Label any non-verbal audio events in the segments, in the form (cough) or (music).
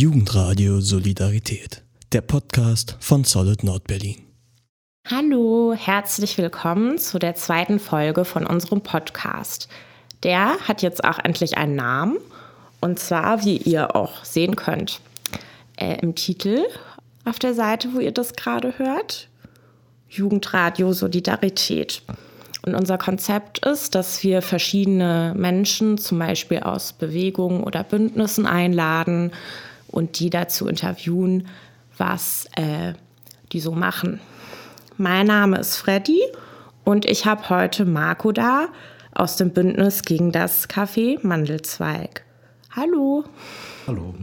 Jugendradio Solidarität, der Podcast von Solid Nordberlin. Hallo, herzlich willkommen zu der zweiten Folge von unserem Podcast. Der hat jetzt auch endlich einen Namen und zwar, wie ihr auch sehen könnt, äh, im Titel auf der Seite, wo ihr das gerade hört, Jugendradio Solidarität. Und unser Konzept ist, dass wir verschiedene Menschen, zum Beispiel aus Bewegungen oder Bündnissen, einladen und die dazu interviewen, was äh, die so machen. Mein Name ist Freddy und ich habe heute Marco da aus dem Bündnis gegen das Café Mandelzweig. Hallo. Hallo.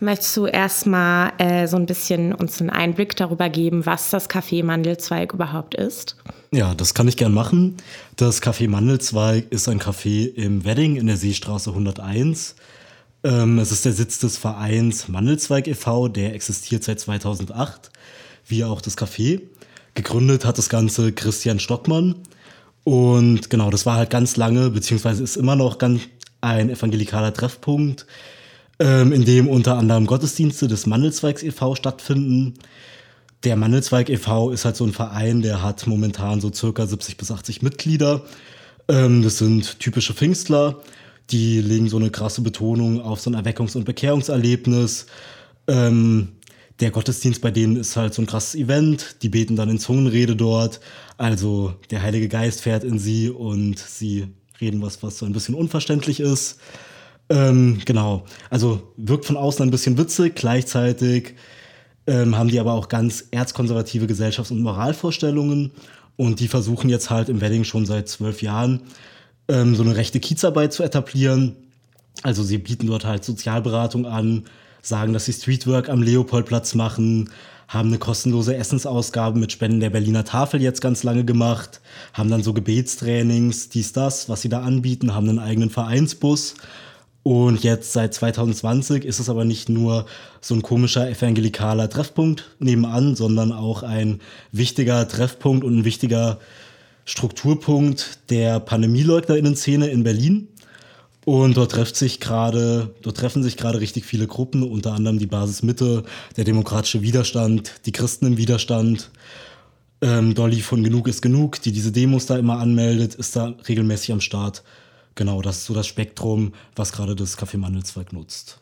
Möchtest du erstmal äh, so ein bisschen uns einen Einblick darüber geben, was das Café Mandelzweig überhaupt ist? Ja, das kann ich gern machen. Das Café Mandelzweig ist ein Café im Wedding in der Seestraße 101. Ähm, es ist der Sitz des Vereins Mandelzweig e.V., der existiert seit 2008, wie auch das Café. Gegründet hat das Ganze Christian Stockmann. Und genau, das war halt ganz lange, beziehungsweise ist immer noch ganz ein evangelikaler Treffpunkt ähm, in dem unter anderem Gottesdienste des Mandelzweigs e.V. stattfinden. Der Mandelzweig e.V. ist halt so ein Verein, der hat momentan so circa 70 bis 80 Mitglieder. Ähm, das sind typische Pfingstler, die legen so eine krasse Betonung auf so ein Erweckungs- und Bekehrungserlebnis. Ähm, der Gottesdienst bei denen ist halt so ein krasses Event. Die beten dann in Zungenrede dort. Also der Heilige Geist fährt in sie und sie reden was, was so ein bisschen unverständlich ist. Ähm, genau. Also wirkt von außen ein bisschen witzig, gleichzeitig ähm, haben die aber auch ganz erzkonservative Gesellschafts- und Moralvorstellungen. Und die versuchen jetzt halt im Wedding schon seit zwölf Jahren ähm, so eine rechte Kiezarbeit zu etablieren. Also sie bieten dort halt Sozialberatung an, sagen, dass sie Streetwork am Leopoldplatz machen, haben eine kostenlose Essensausgabe mit Spenden der Berliner Tafel jetzt ganz lange gemacht, haben dann so Gebetstrainings, dies, das, was sie da anbieten, haben einen eigenen Vereinsbus und jetzt seit 2020 ist es aber nicht nur so ein komischer evangelikaler Treffpunkt nebenan, sondern auch ein wichtiger Treffpunkt und ein wichtiger Strukturpunkt der Pandemieleugnerinnen-Szene in Berlin. Und dort trifft sich gerade, dort treffen sich gerade richtig viele Gruppen, unter anderem die Basis Mitte, der demokratische Widerstand, die Christen im Widerstand. Ähm, Dolly von Genug ist Genug, die diese Demos da immer anmeldet, ist da regelmäßig am Start. Genau, das ist so das Spektrum, was gerade das Café Mandelzweig nutzt.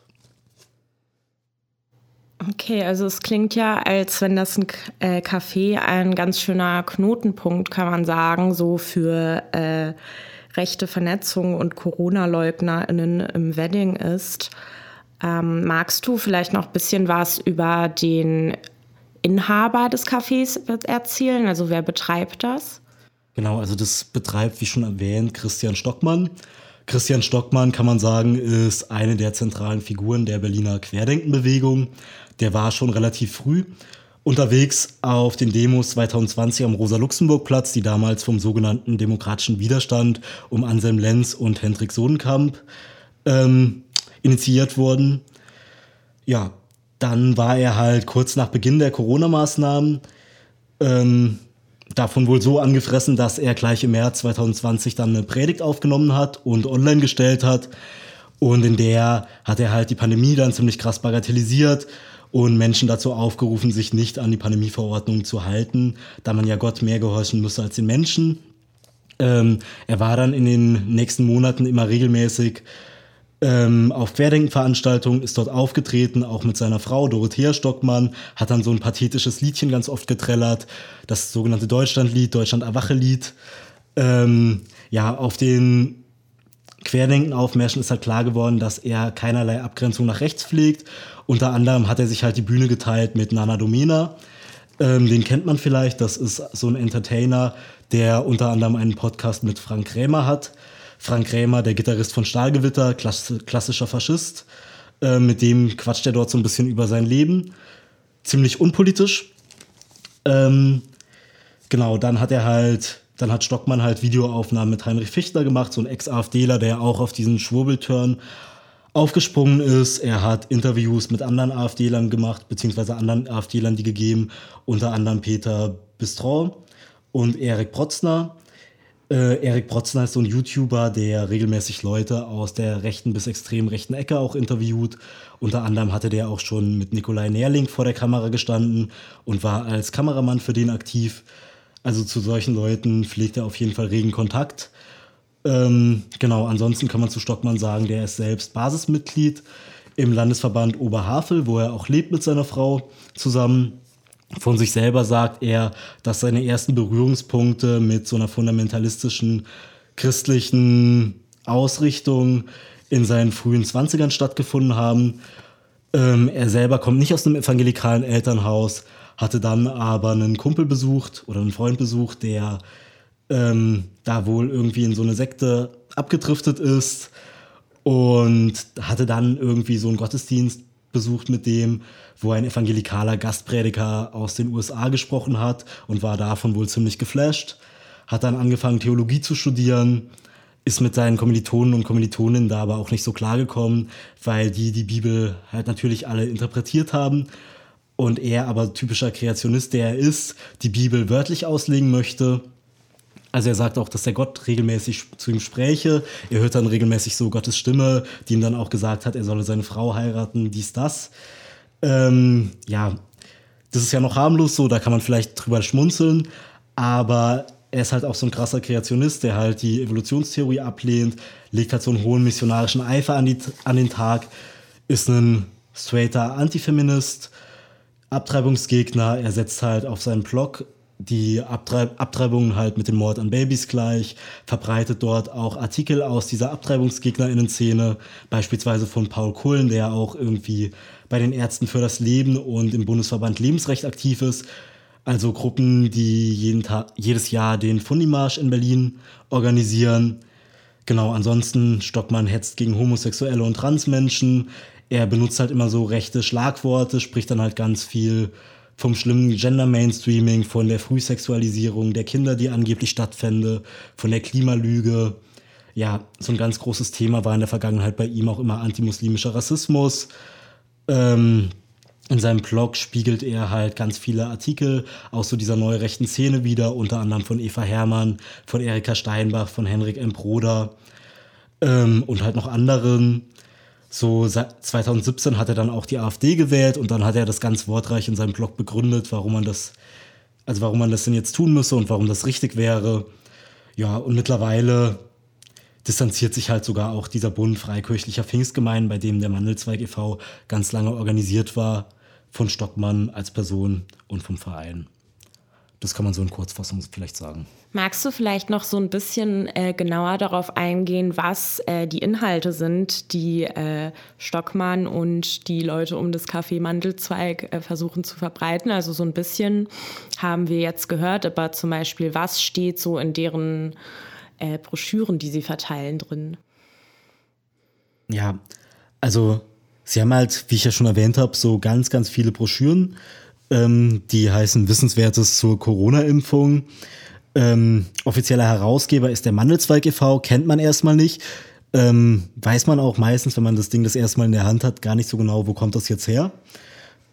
Okay, also es klingt ja, als wenn das ein äh, Café ein ganz schöner Knotenpunkt, kann man sagen, so für äh, rechte Vernetzung und Corona-LeugnerInnen im Wedding ist. Ähm, magst du vielleicht noch ein bisschen was über den Inhaber des Cafés erzählen? Also wer betreibt das? Genau, also das betreibt, wie schon erwähnt, Christian Stockmann. Christian Stockmann, kann man sagen, ist eine der zentralen Figuren der Berliner Querdenkenbewegung. Der war schon relativ früh unterwegs auf den Demos 2020 am Rosa-Luxemburg-Platz, die damals vom sogenannten demokratischen Widerstand um Anselm Lenz und Hendrik Sodenkamp ähm, initiiert wurden. Ja, dann war er halt kurz nach Beginn der Corona-Maßnahmen ähm, davon wohl so angefressen, dass er gleich im März 2020 dann eine Predigt aufgenommen hat und online gestellt hat. Und in der hat er halt die Pandemie dann ziemlich krass bagatellisiert und Menschen dazu aufgerufen, sich nicht an die Pandemieverordnung zu halten, da man ja Gott mehr gehorchen müsse als den Menschen. Ähm, er war dann in den nächsten Monaten immer regelmäßig ähm, auf Querdenkenveranstaltungen, ist dort aufgetreten, auch mit seiner Frau Dorothea Stockmann, hat dann so ein pathetisches Liedchen ganz oft getrellert, das sogenannte Deutschlandlied, Deutschland-Erwache-Lied. Ähm, ja, auf den Querdenken-Aufmärschen ist halt klar geworden, dass er keinerlei Abgrenzung nach rechts pflegt. Unter anderem hat er sich halt die Bühne geteilt mit Nana Domena. Ähm, den kennt man vielleicht, das ist so ein Entertainer, der unter anderem einen Podcast mit Frank Krämer hat. Frank Krämer, der Gitarrist von Stahlgewitter, klassischer Faschist. Äh, mit dem quatscht er dort so ein bisschen über sein Leben. Ziemlich unpolitisch. Ähm, genau, dann hat er halt, dann hat Stockmann halt Videoaufnahmen mit Heinrich Fichtler gemacht, so ein Ex-AfDler, der auch auf diesen Schwurbelturn aufgesprungen ist. Er hat Interviews mit anderen AfDlern gemacht, beziehungsweise anderen AfDlern die gegeben, unter anderem Peter Bistron und Erik Protzner. Äh, Erik Protzner ist so ein YouTuber, der regelmäßig Leute aus der rechten bis extrem rechten Ecke auch interviewt. Unter anderem hatte der auch schon mit Nikolai Nerling vor der Kamera gestanden und war als Kameramann für den aktiv. Also zu solchen Leuten pflegt er auf jeden Fall regen Kontakt. Ähm, genau, ansonsten kann man zu Stockmann sagen, der ist selbst Basismitglied im Landesverband Oberhavel, wo er auch lebt mit seiner Frau zusammen. Von sich selber sagt er, dass seine ersten Berührungspunkte mit so einer fundamentalistischen christlichen Ausrichtung in seinen frühen 20ern stattgefunden haben. Ähm, er selber kommt nicht aus einem evangelikalen Elternhaus, hatte dann aber einen Kumpel besucht oder einen Freund besucht, der ähm, da wohl irgendwie in so eine Sekte abgedriftet ist und hatte dann irgendwie so einen Gottesdienst besucht mit dem, wo ein evangelikaler Gastprediger aus den USA gesprochen hat und war davon wohl ziemlich geflasht. Hat dann angefangen, Theologie zu studieren, ist mit seinen Kommilitonen und Kommilitoninnen da aber auch nicht so klargekommen, weil die die Bibel halt natürlich alle interpretiert haben und er aber typischer Kreationist, der er ist, die Bibel wörtlich auslegen möchte also er sagt auch, dass der Gott regelmäßig zu ihm spräche. Er hört dann regelmäßig so Gottes Stimme, die ihm dann auch gesagt hat, er solle seine Frau heiraten, dies, das. Ähm, ja, das ist ja noch harmlos so, da kann man vielleicht drüber schmunzeln, aber er ist halt auch so ein krasser Kreationist, der halt die Evolutionstheorie ablehnt, legt halt so einen hohen missionarischen Eifer an, die, an den Tag, ist ein straighter Antifeminist, Abtreibungsgegner, er setzt halt auf seinen Blog die Abtreib Abtreibungen halt mit dem Mord an Babys gleich, verbreitet dort auch Artikel aus dieser AbtreibungsgegnerInnen-Szene, beispielsweise von Paul Kullen, der auch irgendwie bei den Ärzten für das Leben und im Bundesverband Lebensrecht aktiv ist. Also Gruppen, die jeden Tag, jedes Jahr den Fundimarsch in Berlin organisieren. Genau, ansonsten Stockmann hetzt gegen Homosexuelle und Transmenschen. Er benutzt halt immer so rechte Schlagworte, spricht dann halt ganz viel vom schlimmen Gender-Mainstreaming, von der Frühsexualisierung der Kinder, die angeblich stattfände, von der Klimalüge. Ja, so ein ganz großes Thema war in der Vergangenheit bei ihm auch immer antimuslimischer Rassismus. Ähm, in seinem Blog spiegelt er halt ganz viele Artikel aus so dieser neurechten Szene wieder, unter anderem von Eva Hermann, von Erika Steinbach, von Henrik M. Broder ähm, und halt noch anderen so 2017 hat er dann auch die AfD gewählt und dann hat er das ganz wortreich in seinem Blog begründet, warum man das, also warum man das denn jetzt tun müsse und warum das richtig wäre. Ja, und mittlerweile distanziert sich halt sogar auch dieser Bund freikirchlicher Pfingstgemeinden, bei dem der Mandelzweig e.V. ganz lange organisiert war, von Stockmann als Person und vom Verein. Das kann man so in Kurzfassung vielleicht sagen. Magst du vielleicht noch so ein bisschen äh, genauer darauf eingehen, was äh, die Inhalte sind, die äh, Stockmann und die Leute um das Café Mandelzweig äh, versuchen zu verbreiten? Also so ein bisschen haben wir jetzt gehört, aber zum Beispiel, was steht so in deren äh, Broschüren, die sie verteilen, drin? Ja, also sie haben halt, wie ich ja schon erwähnt habe, so ganz, ganz viele Broschüren ähm, die heißen Wissenswertes zur Corona-Impfung. Ähm, offizieller Herausgeber ist der Mandelzweig e.V., kennt man erstmal nicht. Ähm, weiß man auch meistens, wenn man das Ding das erste Mal in der Hand hat, gar nicht so genau, wo kommt das jetzt her.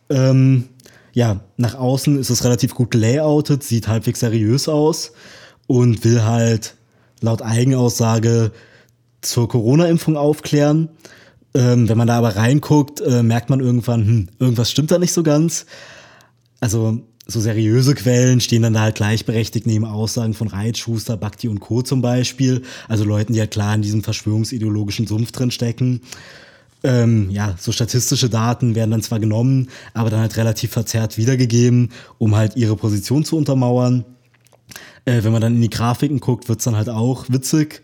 Ähm, ja, nach außen ist es relativ gut gelayoutet, sieht halbwegs seriös aus und will halt laut Eigenaussage zur Corona-Impfung aufklären. Ähm, wenn man da aber reinguckt, äh, merkt man irgendwann, hm, irgendwas stimmt da nicht so ganz also so seriöse Quellen stehen dann da halt gleichberechtigt neben Aussagen von Reit, Schuster, Bhakti und Co. zum Beispiel. Also Leuten, die halt klar in diesem verschwörungsideologischen Sumpf drin stecken. Ähm, ja, so statistische Daten werden dann zwar genommen, aber dann halt relativ verzerrt wiedergegeben, um halt ihre Position zu untermauern. Äh, wenn man dann in die Grafiken guckt, wird's dann halt auch witzig.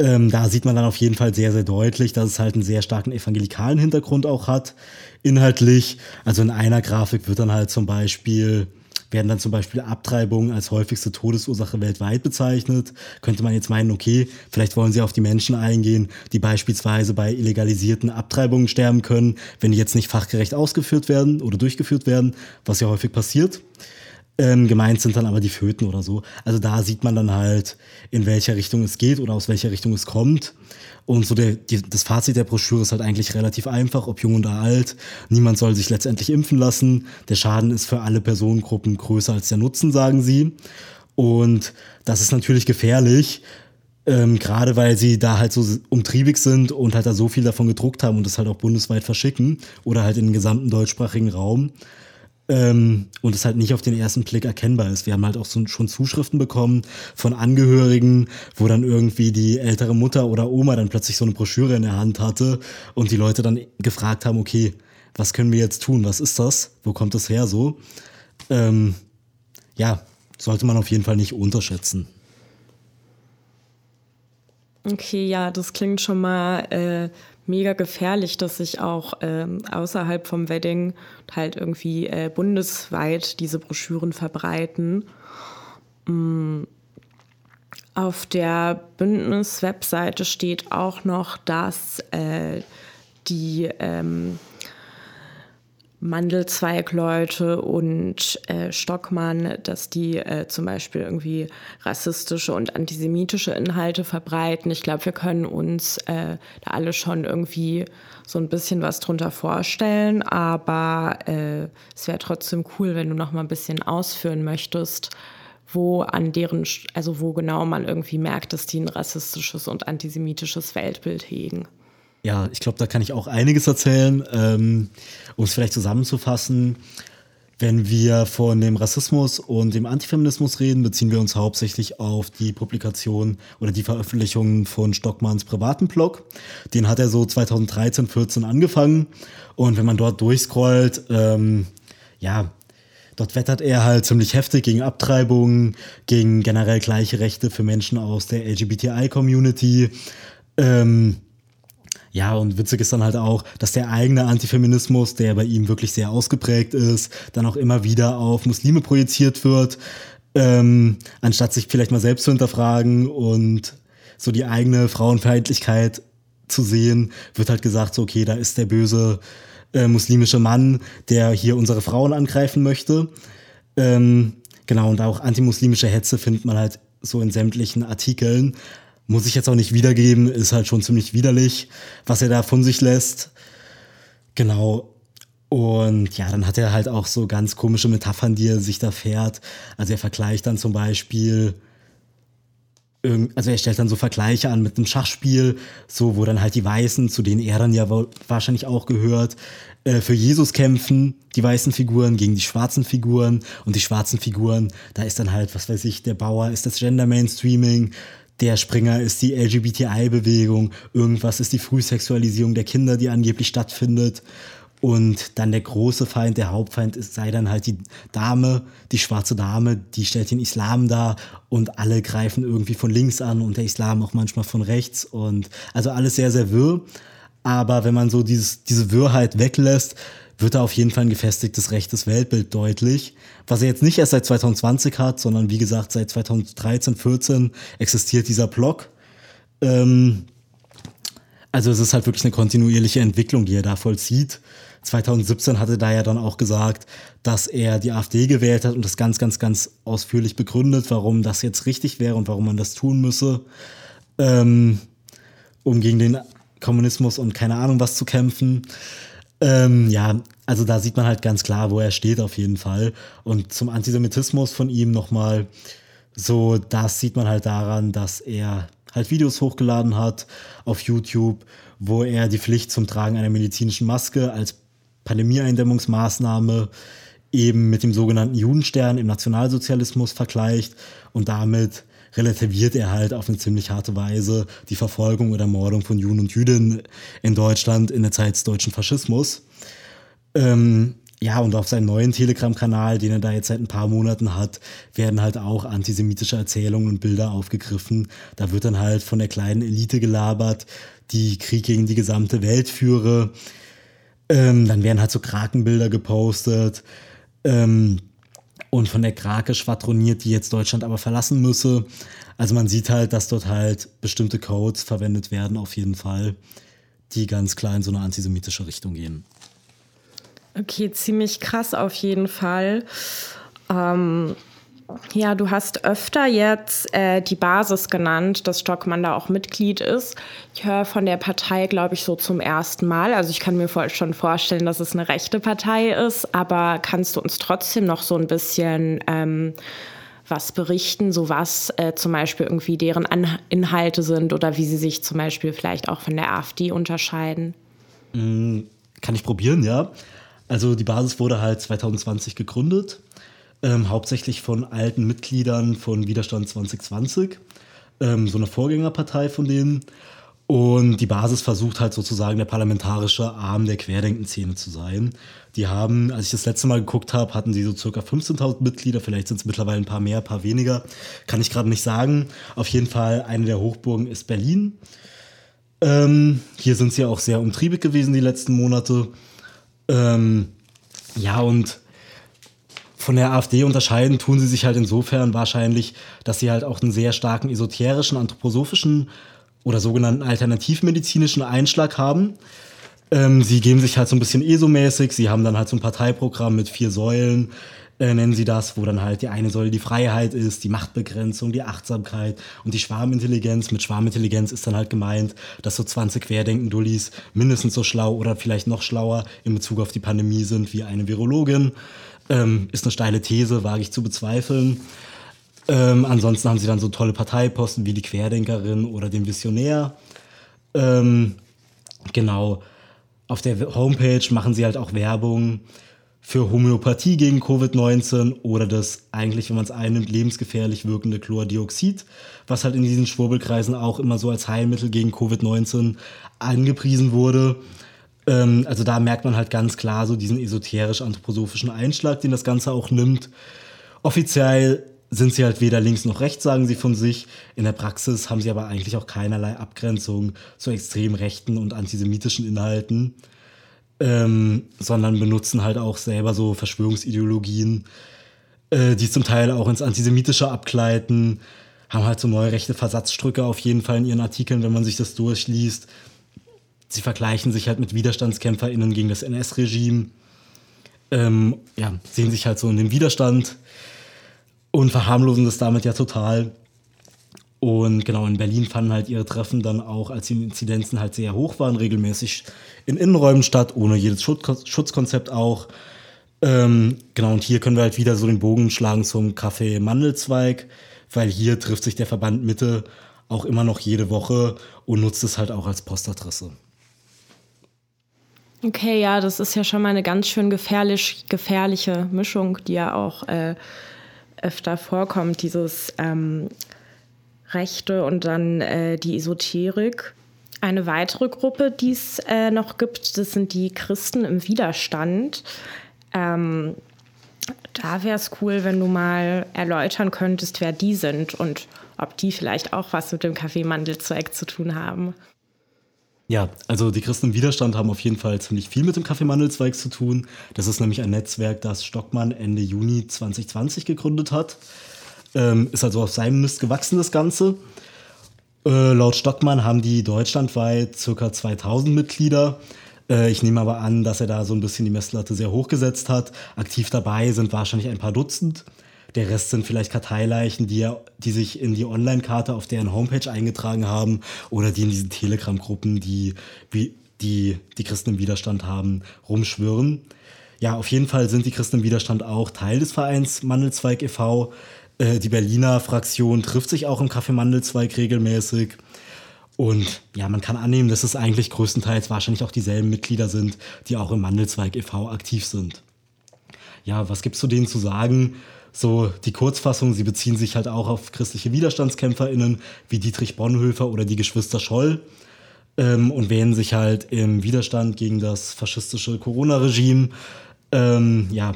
Ähm, da sieht man dann auf jeden Fall sehr, sehr deutlich, dass es halt einen sehr starken evangelikalen Hintergrund auch hat, inhaltlich. Also in einer Grafik wird dann halt zum Beispiel, werden dann zum Beispiel Abtreibungen als häufigste Todesursache weltweit bezeichnet. Könnte man jetzt meinen, okay, vielleicht wollen sie auf die Menschen eingehen, die beispielsweise bei illegalisierten Abtreibungen sterben können, wenn die jetzt nicht fachgerecht ausgeführt werden oder durchgeführt werden, was ja häufig passiert. Ähm, gemeint sind dann aber die Föten oder so. Also da sieht man dann halt, in welcher Richtung es geht oder aus welcher Richtung es kommt. Und so der, die, das Fazit der Broschüre ist halt eigentlich relativ einfach, ob jung oder alt. Niemand soll sich letztendlich impfen lassen. Der Schaden ist für alle Personengruppen größer als der Nutzen, sagen sie. Und das ist natürlich gefährlich, ähm, gerade weil sie da halt so umtriebig sind und halt da so viel davon gedruckt haben und das halt auch bundesweit verschicken oder halt in den gesamten deutschsprachigen Raum. Ähm, und es halt nicht auf den ersten Blick erkennbar ist. Wir haben halt auch so, schon Zuschriften bekommen von Angehörigen, wo dann irgendwie die ältere Mutter oder Oma dann plötzlich so eine Broschüre in der Hand hatte und die Leute dann gefragt haben, okay, was können wir jetzt tun? Was ist das? Wo kommt das her so? Ähm, ja, sollte man auf jeden Fall nicht unterschätzen. Okay, ja, das klingt schon mal äh, mega gefährlich, dass sich auch ähm, außerhalb vom Wedding halt irgendwie äh, bundesweit diese Broschüren verbreiten. Mm. Auf der Bündnis-Webseite steht auch noch, dass äh, die ähm, Mandelzweigleute und äh, Stockmann, dass die äh, zum Beispiel irgendwie rassistische und antisemitische Inhalte verbreiten. Ich glaube, wir können uns äh, da alle schon irgendwie so ein bisschen was drunter vorstellen, aber äh, es wäre trotzdem cool, wenn du noch mal ein bisschen ausführen möchtest, wo an deren, also wo genau man irgendwie merkt, dass die ein rassistisches und antisemitisches Weltbild hegen. Ja, ich glaube, da kann ich auch einiges erzählen. Ähm, um es vielleicht zusammenzufassen, wenn wir von dem Rassismus und dem Antifeminismus reden, beziehen wir uns hauptsächlich auf die Publikation oder die Veröffentlichung von Stockmanns privaten Blog. Den hat er so 2013, 14 angefangen. Und wenn man dort durchscrollt, ähm, ja, dort wettert er halt ziemlich heftig gegen Abtreibungen, gegen generell gleiche Rechte für Menschen aus der LGBTI-Community. Ähm, ja, und witzig ist dann halt auch, dass der eigene Antifeminismus, der bei ihm wirklich sehr ausgeprägt ist, dann auch immer wieder auf Muslime projiziert wird, ähm, anstatt sich vielleicht mal selbst zu hinterfragen und so die eigene Frauenfeindlichkeit zu sehen, wird halt gesagt, so, okay, da ist der böse äh, muslimische Mann, der hier unsere Frauen angreifen möchte. Ähm, genau, und auch antimuslimische Hetze findet man halt so in sämtlichen Artikeln. Muss ich jetzt auch nicht wiedergeben, ist halt schon ziemlich widerlich, was er da von sich lässt. Genau. Und ja, dann hat er halt auch so ganz komische Metaphern, die er sich da fährt. Also er vergleicht dann zum Beispiel, also er stellt dann so Vergleiche an mit einem Schachspiel, so wo dann halt die Weißen, zu denen er dann ja wahrscheinlich auch gehört, äh, für Jesus kämpfen, die weißen Figuren gegen die schwarzen Figuren und die schwarzen Figuren, da ist dann halt, was weiß ich, der Bauer ist das Gender Mainstreaming, der Springer ist die LGBTI-Bewegung, irgendwas ist die Frühsexualisierung der Kinder, die angeblich stattfindet. Und dann der große Feind, der Hauptfeind ist, sei dann halt die Dame, die schwarze Dame, die stellt den Islam dar und alle greifen irgendwie von links an und der Islam auch manchmal von rechts und also alles sehr, sehr wirr. Aber wenn man so dieses, diese Wirrheit weglässt, wird da auf jeden Fall ein gefestigtes rechtes Weltbild deutlich, was er jetzt nicht erst seit 2020 hat, sondern wie gesagt seit 2013, 14 existiert dieser Blog. Ähm, also es ist halt wirklich eine kontinuierliche Entwicklung, die er da vollzieht. 2017 hatte da ja dann auch gesagt, dass er die AfD gewählt hat und das ganz, ganz, ganz ausführlich begründet, warum das jetzt richtig wäre und warum man das tun müsse, ähm, um gegen den Kommunismus und keine Ahnung was zu kämpfen. Ähm, ja, also da sieht man halt ganz klar, wo er steht auf jeden Fall. Und zum Antisemitismus von ihm nochmal, so, das sieht man halt daran, dass er halt Videos hochgeladen hat auf YouTube, wo er die Pflicht zum Tragen einer medizinischen Maske als Pandemieeindämmungsmaßnahme eben mit dem sogenannten Judenstern im Nationalsozialismus vergleicht und damit relativiert er halt auf eine ziemlich harte Weise die Verfolgung oder Mordung von Juden und Jüdinnen in Deutschland in der Zeit des deutschen Faschismus. Ähm, ja, und auf seinem neuen Telegram-Kanal, den er da jetzt seit ein paar Monaten hat, werden halt auch antisemitische Erzählungen und Bilder aufgegriffen. Da wird dann halt von der kleinen Elite gelabert, die Krieg gegen die gesamte Welt führe. Ähm, dann werden halt so Krakenbilder gepostet. Ähm, und von der Krake schwadroniert, die jetzt Deutschland aber verlassen müsse. Also man sieht halt, dass dort halt bestimmte Codes verwendet werden, auf jeden Fall, die ganz klar in so eine antisemitische Richtung gehen. Okay, ziemlich krass auf jeden Fall. Ähm, ja, du hast öfter jetzt äh, die Basis genannt, dass Stockmann da auch Mitglied ist. Ich höre von der Partei, glaube ich, so zum ersten Mal. Also ich kann mir schon vorstellen, dass es eine rechte Partei ist, aber kannst du uns trotzdem noch so ein bisschen ähm, was berichten, so was äh, zum Beispiel irgendwie deren An Inhalte sind oder wie sie sich zum Beispiel vielleicht auch von der AfD unterscheiden? Mm, kann ich probieren, ja. Also die Basis wurde halt 2020 gegründet, ähm, hauptsächlich von alten Mitgliedern von Widerstand 2020, ähm, so eine Vorgängerpartei von denen. Und die Basis versucht halt sozusagen der parlamentarische Arm der Querdenkenszene zu sein. Die haben, als ich das letzte Mal geguckt habe, hatten sie so circa 15.000 Mitglieder, vielleicht sind es mittlerweile ein paar mehr, ein paar weniger, kann ich gerade nicht sagen. Auf jeden Fall eine der Hochburgen ist Berlin. Ähm, hier sind sie auch sehr umtriebig gewesen die letzten Monate. Ähm, ja, und von der AfD unterscheiden tun sie sich halt insofern wahrscheinlich, dass sie halt auch einen sehr starken esoterischen, anthroposophischen oder sogenannten alternativmedizinischen Einschlag haben. Ähm, sie geben sich halt so ein bisschen ESO-mäßig. Sie haben dann halt so ein Parteiprogramm mit vier Säulen, äh, nennen sie das, wo dann halt die eine Säule die Freiheit ist, die Machtbegrenzung, die Achtsamkeit und die Schwarmintelligenz. Mit Schwarmintelligenz ist dann halt gemeint, dass so 20 Querdenken-Dullis mindestens so schlau oder vielleicht noch schlauer in Bezug auf die Pandemie sind wie eine Virologin. Ähm, ist eine steile These, wage ich zu bezweifeln. Ähm, ansonsten haben sie dann so tolle Parteiposten wie die Querdenkerin oder den Visionär. Ähm, genau. Auf der Homepage machen sie halt auch Werbung für Homöopathie gegen Covid-19 oder das eigentlich, wenn man es einnimmt, lebensgefährlich wirkende Chlordioxid, was halt in diesen Schwurbelkreisen auch immer so als Heilmittel gegen Covid-19 angepriesen wurde. Ähm, also da merkt man halt ganz klar so diesen esoterisch-anthroposophischen Einschlag, den das Ganze auch nimmt. Offiziell sind sie halt weder links noch rechts, sagen sie von sich. In der Praxis haben sie aber eigentlich auch keinerlei Abgrenzung zu extrem rechten und antisemitischen Inhalten, ähm, sondern benutzen halt auch selber so Verschwörungsideologien, äh, die zum Teil auch ins Antisemitische abgleiten, haben halt so neue rechte Versatzstrücke auf jeden Fall in ihren Artikeln, wenn man sich das durchliest. Sie vergleichen sich halt mit WiderstandskämpferInnen gegen das NS-Regime. Ähm, ja, sehen sich halt so in dem Widerstand und verharmlosen das damit ja total. Und genau, in Berlin fanden halt ihre Treffen dann auch, als die Inzidenzen halt sehr hoch waren, regelmäßig in Innenräumen statt, ohne jedes Schutzkonzept auch. Ähm, genau, und hier können wir halt wieder so den Bogen schlagen zum Café Mandelzweig, weil hier trifft sich der Verband Mitte auch immer noch jede Woche und nutzt es halt auch als Postadresse. Okay, ja, das ist ja schon mal eine ganz schön gefährlich, gefährliche Mischung, die ja auch äh, öfter vorkommt, dieses ähm, Rechte und dann äh, die Esoterik. Eine weitere Gruppe, die es äh, noch gibt, das sind die Christen im Widerstand. Ähm, da wäre es cool, wenn du mal erläutern könntest, wer die sind und ob die vielleicht auch was mit dem Kaffeemandelzweig zu tun haben. Ja, also die Christen im Widerstand haben auf jeden Fall ziemlich viel mit dem Kaffeemandelzweig zu tun. Das ist nämlich ein Netzwerk, das Stockmann Ende Juni 2020 gegründet hat. Ähm, ist also auf seinem Mist gewachsen, das Ganze. Äh, laut Stockmann haben die deutschlandweit ca. 2000 Mitglieder. Äh, ich nehme aber an, dass er da so ein bisschen die Messlatte sehr hoch gesetzt hat. Aktiv dabei sind wahrscheinlich ein paar Dutzend. Der Rest sind vielleicht Karteileichen, die, die sich in die Online-Karte auf deren Homepage eingetragen haben oder die in diesen Telegram-Gruppen, die, die die Christen im Widerstand haben, rumschwören. Ja, auf jeden Fall sind die Christen im Widerstand auch Teil des Vereins Mandelzweig e.V. Äh, die Berliner Fraktion trifft sich auch im Café Mandelzweig regelmäßig. Und ja, man kann annehmen, dass es eigentlich größtenteils wahrscheinlich auch dieselben Mitglieder sind, die auch im Mandelzweig e.V. aktiv sind. Ja, was gibt's zu denen zu sagen? So die Kurzfassung, sie beziehen sich halt auch auf christliche WiderstandskämpferInnen wie Dietrich Bonhoeffer oder die Geschwister Scholl ähm, und wählen sich halt im Widerstand gegen das faschistische Corona-Regime. Ähm, ja,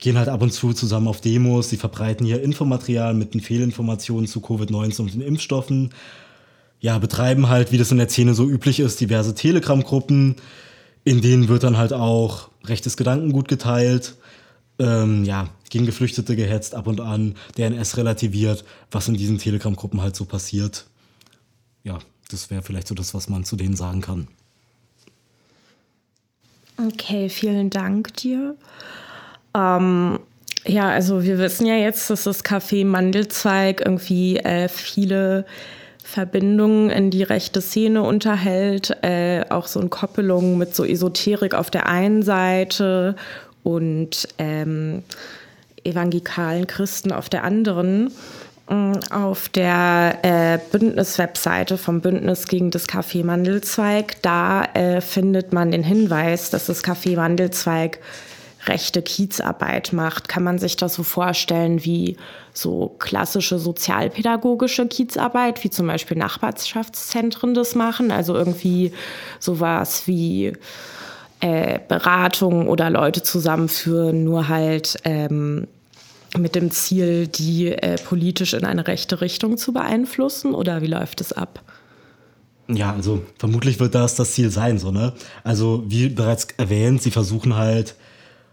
gehen halt ab und zu zusammen auf Demos, sie verbreiten hier Infomaterial mit den Fehlinformationen zu Covid-19 und den Impfstoffen. Ja, betreiben halt, wie das in der Szene so üblich ist, diverse Telegram-Gruppen, in denen wird dann halt auch rechtes Gedankengut geteilt ähm, ja, gegen Geflüchtete gehetzt ab und an, DNS relativiert, was in diesen Telegram-Gruppen halt so passiert. Ja, das wäre vielleicht so das, was man zu denen sagen kann. Okay, vielen Dank dir. Ähm, ja, also wir wissen ja jetzt, dass das Café Mandelzweig irgendwie äh, viele Verbindungen in die rechte Szene unterhält, äh, auch so eine Koppelung mit so Esoterik auf der einen Seite und ähm, evangelikalen Christen auf der anderen. Mm, auf der äh, Bündnis-Webseite vom Bündnis gegen das Café Mandelzweig, da äh, findet man den Hinweis, dass das Café Mandelzweig rechte Kiezarbeit macht. Kann man sich das so vorstellen wie so klassische sozialpädagogische Kiezarbeit, wie zum Beispiel Nachbarschaftszentren das machen? Also irgendwie sowas wie äh, Beratung oder Leute zusammenführen, nur halt ähm, mit dem Ziel, die äh, politisch in eine rechte Richtung zu beeinflussen? Oder wie läuft es ab? Ja, also vermutlich wird das das Ziel sein, so, ne? Also, wie bereits erwähnt, sie versuchen halt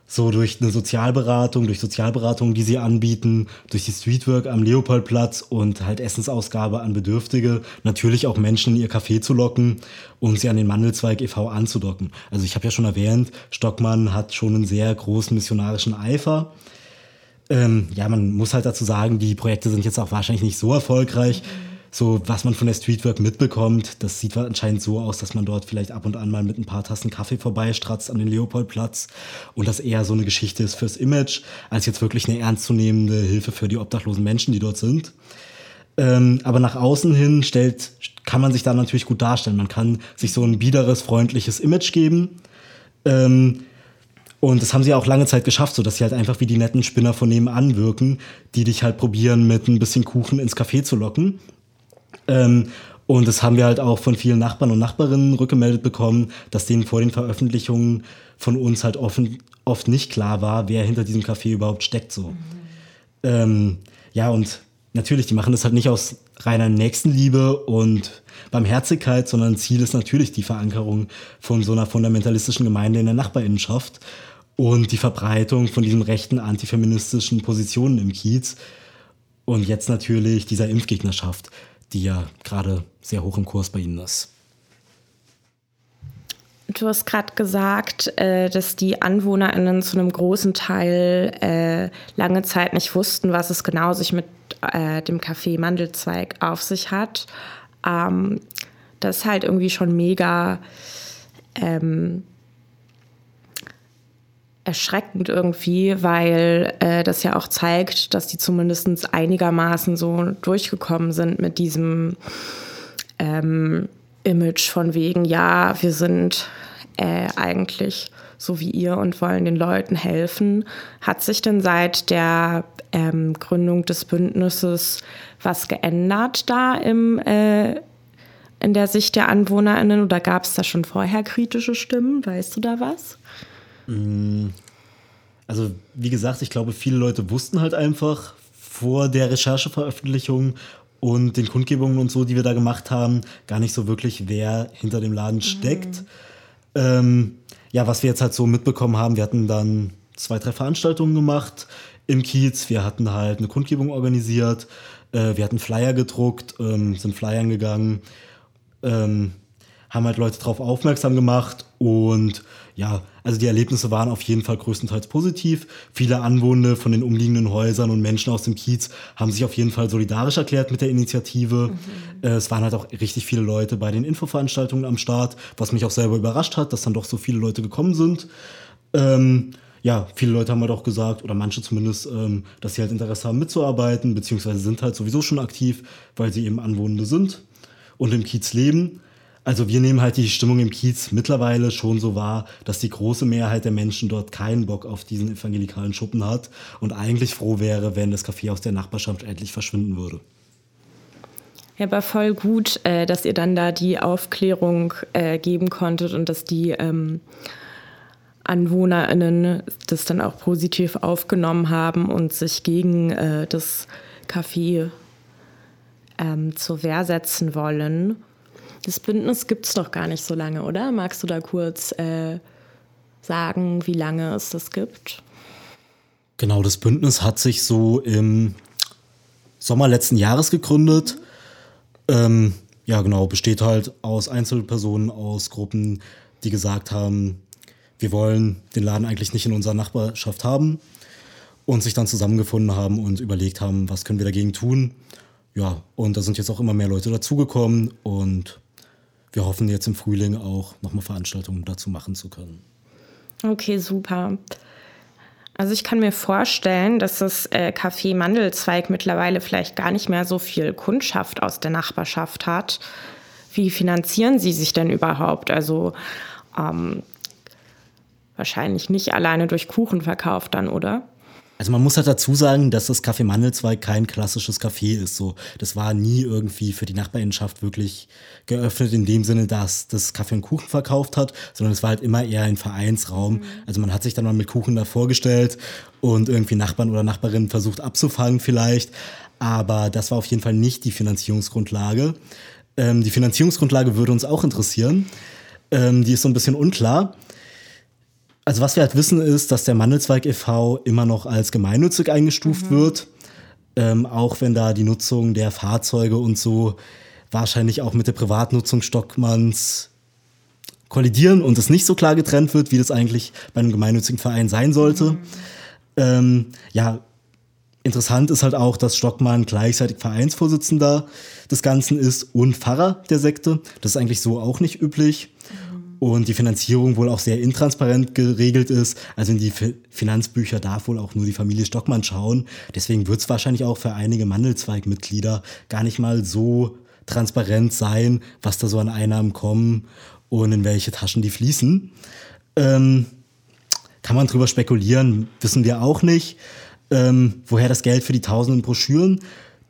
so durch eine Sozialberatung, durch Sozialberatung, die sie anbieten, durch die Streetwork am Leopoldplatz und halt Essensausgabe an Bedürftige, natürlich auch Menschen in ihr Café zu locken und sie an den Mandelzweig e.V. anzudocken. Also ich habe ja schon erwähnt, Stockmann hat schon einen sehr großen missionarischen Eifer. Ähm, ja, man muss halt dazu sagen, die Projekte sind jetzt auch wahrscheinlich nicht so erfolgreich. So, was man von der Streetwork mitbekommt, das sieht anscheinend so aus, dass man dort vielleicht ab und an mal mit ein paar Tassen Kaffee vorbeistratzt an den Leopoldplatz und das eher so eine Geschichte ist fürs Image, als jetzt wirklich eine ernstzunehmende Hilfe für die obdachlosen Menschen, die dort sind. Ähm, aber nach außen hin stellt, kann man sich da natürlich gut darstellen. Man kann sich so ein biederes, freundliches Image geben. Ähm, und das haben sie auch lange Zeit geschafft, so dass sie halt einfach wie die netten Spinner von nebenan wirken, die dich halt probieren, mit ein bisschen Kuchen ins Café zu locken. Ähm, und das haben wir halt auch von vielen Nachbarn und Nachbarinnen rückgemeldet bekommen, dass denen vor den Veröffentlichungen von uns halt offen, oft nicht klar war, wer hinter diesem Café überhaupt steckt. So. Mhm. Ähm, ja, und natürlich, die machen das halt nicht aus reiner Nächstenliebe und Barmherzigkeit, sondern Ziel ist natürlich die Verankerung von so einer fundamentalistischen Gemeinde in der Nachbarinnenschaft und die Verbreitung von diesen rechten antifeministischen Positionen im Kiez und jetzt natürlich dieser Impfgegnerschaft, die ja gerade sehr hoch im Kurs bei Ihnen ist. Du hast gerade gesagt, äh, dass die AnwohnerInnen zu einem großen Teil äh, lange Zeit nicht wussten, was es genau sich mit äh, dem Café Mandelzweig auf sich hat. Ähm, das ist halt irgendwie schon mega ähm, erschreckend irgendwie, weil äh, das ja auch zeigt, dass die zumindest einigermaßen so durchgekommen sind mit diesem ähm, Image von wegen, ja, wir sind äh, eigentlich so wie ihr und wollen den Leuten helfen. Hat sich denn seit der ähm, Gründung des Bündnisses was geändert da im, äh, in der Sicht der AnwohnerInnen oder gab es da schon vorher kritische Stimmen? Weißt du da was? Mm, also, wie gesagt, ich glaube, viele Leute wussten halt einfach vor der Rechercheveröffentlichung und den Kundgebungen und so, die wir da gemacht haben, gar nicht so wirklich, wer hinter dem Laden steckt. Mhm. Ähm, ja, was wir jetzt halt so mitbekommen haben, wir hatten dann zwei, drei Veranstaltungen gemacht im Kiez. Wir hatten halt eine Kundgebung organisiert. Äh, wir hatten Flyer gedruckt, ähm, sind Flyern gegangen. Ähm, haben halt Leute darauf aufmerksam gemacht und ja, also die Erlebnisse waren auf jeden Fall größtenteils positiv. Viele Anwohner von den umliegenden Häusern und Menschen aus dem Kiez haben sich auf jeden Fall solidarisch erklärt mit der Initiative. Mhm. Es waren halt auch richtig viele Leute bei den Infoveranstaltungen am Start, was mich auch selber überrascht hat, dass dann doch so viele Leute gekommen sind. Ähm, ja, viele Leute haben halt auch gesagt, oder manche zumindest, ähm, dass sie halt Interesse haben mitzuarbeiten, beziehungsweise sind halt sowieso schon aktiv, weil sie eben Anwohner sind und im Kiez leben. Also wir nehmen halt die Stimmung im Kiez mittlerweile schon so wahr, dass die große Mehrheit der Menschen dort keinen Bock auf diesen evangelikalen Schuppen hat und eigentlich froh wäre, wenn das Café aus der Nachbarschaft endlich verschwinden würde. Ja, aber voll gut, äh, dass ihr dann da die Aufklärung äh, geben konntet und dass die ähm, AnwohnerInnen das dann auch positiv aufgenommen haben und sich gegen äh, das Café ähm, zur Wehr setzen wollen. Das Bündnis gibt es doch gar nicht so lange, oder? Magst du da kurz äh, sagen, wie lange es das gibt? Genau, das Bündnis hat sich so im Sommer letzten Jahres gegründet. Ähm, ja, genau, besteht halt aus Einzelpersonen, aus Gruppen, die gesagt haben, wir wollen den Laden eigentlich nicht in unserer Nachbarschaft haben und sich dann zusammengefunden haben und überlegt haben, was können wir dagegen tun. Ja, und da sind jetzt auch immer mehr Leute dazugekommen und wir hoffen jetzt im Frühling auch nochmal Veranstaltungen dazu machen zu können. Okay, super. Also ich kann mir vorstellen, dass das äh, Café Mandelzweig mittlerweile vielleicht gar nicht mehr so viel Kundschaft aus der Nachbarschaft hat. Wie finanzieren Sie sich denn überhaupt? Also ähm, wahrscheinlich nicht alleine durch Kuchenverkauf dann, oder? Also man muss halt dazu sagen, dass das Café Mandelzweig kein klassisches Café ist. So, das war nie irgendwie für die Nachbarinnenschaft wirklich geöffnet in dem Sinne, dass das Kaffee und Kuchen verkauft hat, sondern es war halt immer eher ein Vereinsraum. Mhm. Also man hat sich dann mal mit Kuchen da vorgestellt und irgendwie Nachbarn oder Nachbarinnen versucht abzufangen vielleicht. Aber das war auf jeden Fall nicht die Finanzierungsgrundlage. Ähm, die Finanzierungsgrundlage würde uns auch interessieren. Ähm, die ist so ein bisschen unklar. Also was wir halt wissen ist, dass der Mandelzweig e.V. immer noch als gemeinnützig eingestuft mhm. wird. Ähm, auch wenn da die Nutzung der Fahrzeuge und so wahrscheinlich auch mit der Privatnutzung Stockmanns kollidieren und es nicht so klar getrennt wird, wie das eigentlich bei einem gemeinnützigen Verein sein sollte. Mhm. Ähm, ja, interessant ist halt auch, dass Stockmann gleichzeitig Vereinsvorsitzender des Ganzen ist und Pfarrer der Sekte. Das ist eigentlich so auch nicht üblich und die Finanzierung wohl auch sehr intransparent geregelt ist. Also in die Finanzbücher darf wohl auch nur die Familie Stockmann schauen. Deswegen wird es wahrscheinlich auch für einige Mandelzweig-Mitglieder gar nicht mal so transparent sein, was da so an Einnahmen kommen und in welche Taschen die fließen. Ähm, kann man drüber spekulieren, wissen wir auch nicht. Ähm, woher das Geld für die tausenden Broschüren,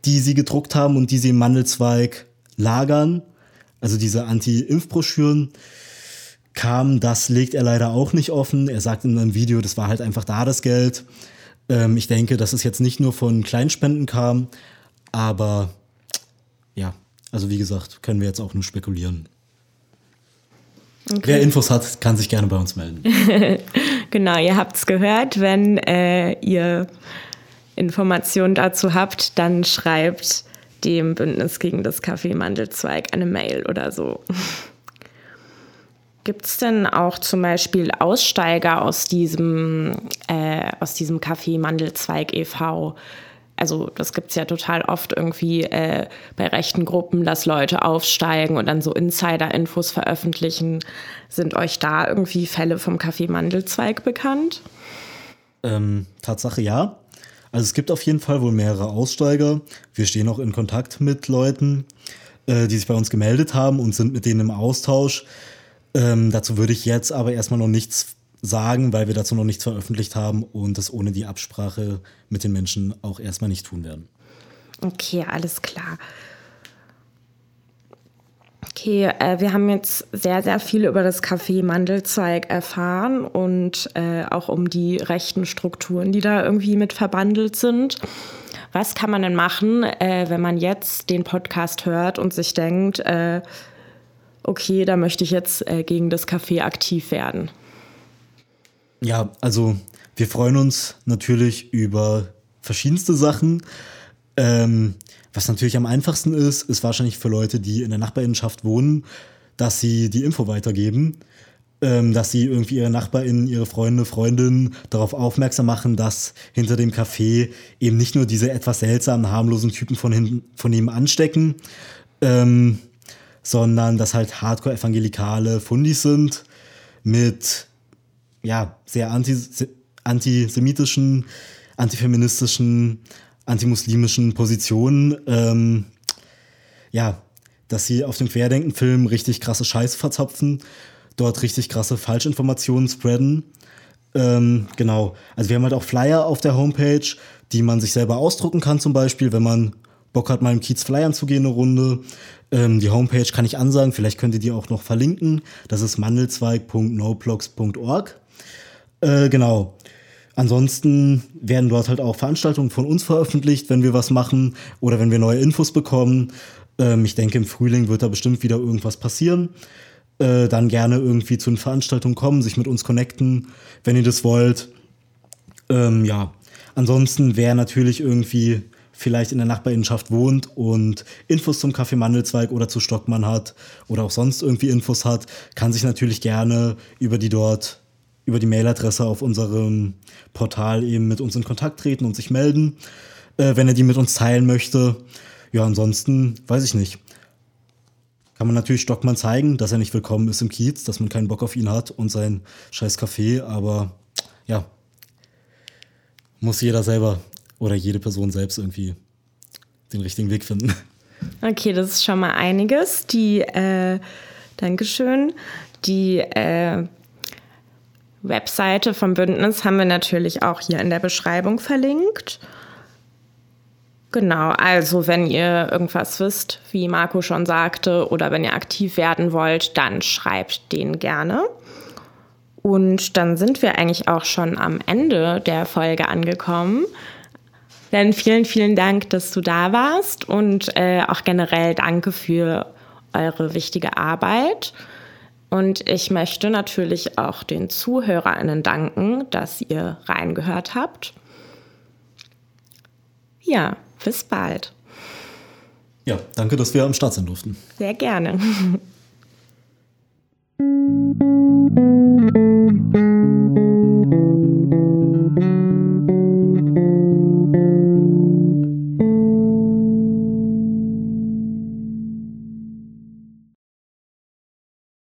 die sie gedruckt haben und die sie im Mandelzweig lagern, also diese Anti-Impf-Broschüren, kam, das legt er leider auch nicht offen. Er sagt in einem Video, das war halt einfach da das Geld. Ähm, ich denke, dass es jetzt nicht nur von Kleinspenden kam, aber ja, also wie gesagt, können wir jetzt auch nur spekulieren. Okay. Wer Infos hat, kann sich gerne bei uns melden. (laughs) genau, ihr habt es gehört. Wenn äh, ihr Informationen dazu habt, dann schreibt dem Bündnis gegen das Kaffeemandelzweig eine Mail oder so. Gibt es denn auch zum Beispiel Aussteiger aus diesem, äh, aus diesem Café Mandelzweig e.V.? Also das gibt es ja total oft irgendwie äh, bei rechten Gruppen, dass Leute aufsteigen und dann so Insider-Infos veröffentlichen. Sind euch da irgendwie Fälle vom Café Mandelzweig bekannt? Ähm, Tatsache ja. Also es gibt auf jeden Fall wohl mehrere Aussteiger. Wir stehen auch in Kontakt mit Leuten, äh, die sich bei uns gemeldet haben und sind mit denen im Austausch. Ähm, dazu würde ich jetzt aber erstmal noch nichts sagen, weil wir dazu noch nichts veröffentlicht haben und das ohne die Absprache mit den Menschen auch erstmal nicht tun werden. Okay, alles klar. Okay, äh, wir haben jetzt sehr, sehr viel über das Café Mandelzweig erfahren und äh, auch um die rechten Strukturen, die da irgendwie mit verbandelt sind. Was kann man denn machen, äh, wenn man jetzt den Podcast hört und sich denkt, äh, okay, da möchte ich jetzt äh, gegen das Café aktiv werden? Ja, also wir freuen uns natürlich über verschiedenste Sachen. Ähm, was natürlich am einfachsten ist, ist wahrscheinlich für Leute, die in der Nachbarinnenschaft wohnen, dass sie die Info weitergeben, ähm, dass sie irgendwie ihre Nachbarinnen, ihre Freunde, Freundinnen darauf aufmerksam machen, dass hinter dem Café eben nicht nur diese etwas seltsamen, harmlosen Typen von, hinten, von ihm anstecken, ähm, sondern dass halt Hardcore-evangelikale Fundis sind mit ja, sehr antisemitischen, antifeministischen, antimuslimischen Positionen. Ähm, ja, dass sie auf dem Querdenken-Film richtig krasse Scheiße verzapfen, dort richtig krasse Falschinformationen spreaden. Ähm, genau. Also wir haben halt auch Flyer auf der Homepage, die man sich selber ausdrucken kann, zum Beispiel, wenn man Bock hat, mal im Kiez Flyern zu gehen, eine Runde. Ähm, die Homepage kann ich ansagen, vielleicht könnt ihr die auch noch verlinken. Das ist mandelzweig.noblogs.org. Äh, genau. Ansonsten werden dort halt auch Veranstaltungen von uns veröffentlicht, wenn wir was machen oder wenn wir neue Infos bekommen. Ähm, ich denke, im Frühling wird da bestimmt wieder irgendwas passieren. Äh, dann gerne irgendwie zu den Veranstaltungen kommen, sich mit uns connecten, wenn ihr das wollt. Ähm, ja, ansonsten wäre natürlich irgendwie vielleicht in der Nachbarinnenschaft wohnt und Infos zum Kaffee Mandelzweig oder zu Stockmann hat oder auch sonst irgendwie Infos hat, kann sich natürlich gerne über die dort über die Mailadresse auf unserem Portal eben mit uns in Kontakt treten und sich melden, äh, wenn er die mit uns teilen möchte. Ja, ansonsten weiß ich nicht. Kann man natürlich Stockmann zeigen, dass er nicht willkommen ist im Kiez, dass man keinen Bock auf ihn hat und sein scheiß Kaffee, aber ja, muss jeder selber oder jede Person selbst irgendwie den richtigen Weg finden. Okay, das ist schon mal einiges. Die, äh, Dankeschön. Die äh, Webseite vom Bündnis haben wir natürlich auch hier in der Beschreibung verlinkt. Genau, also wenn ihr irgendwas wisst, wie Marco schon sagte, oder wenn ihr aktiv werden wollt, dann schreibt den gerne. Und dann sind wir eigentlich auch schon am Ende der Folge angekommen. Denn vielen, vielen Dank, dass du da warst und äh, auch generell danke für eure wichtige Arbeit. Und ich möchte natürlich auch den ZuhörerInnen danken, dass ihr reingehört habt. Ja, bis bald. Ja, danke, dass wir am Start sein durften. Sehr gerne. (laughs)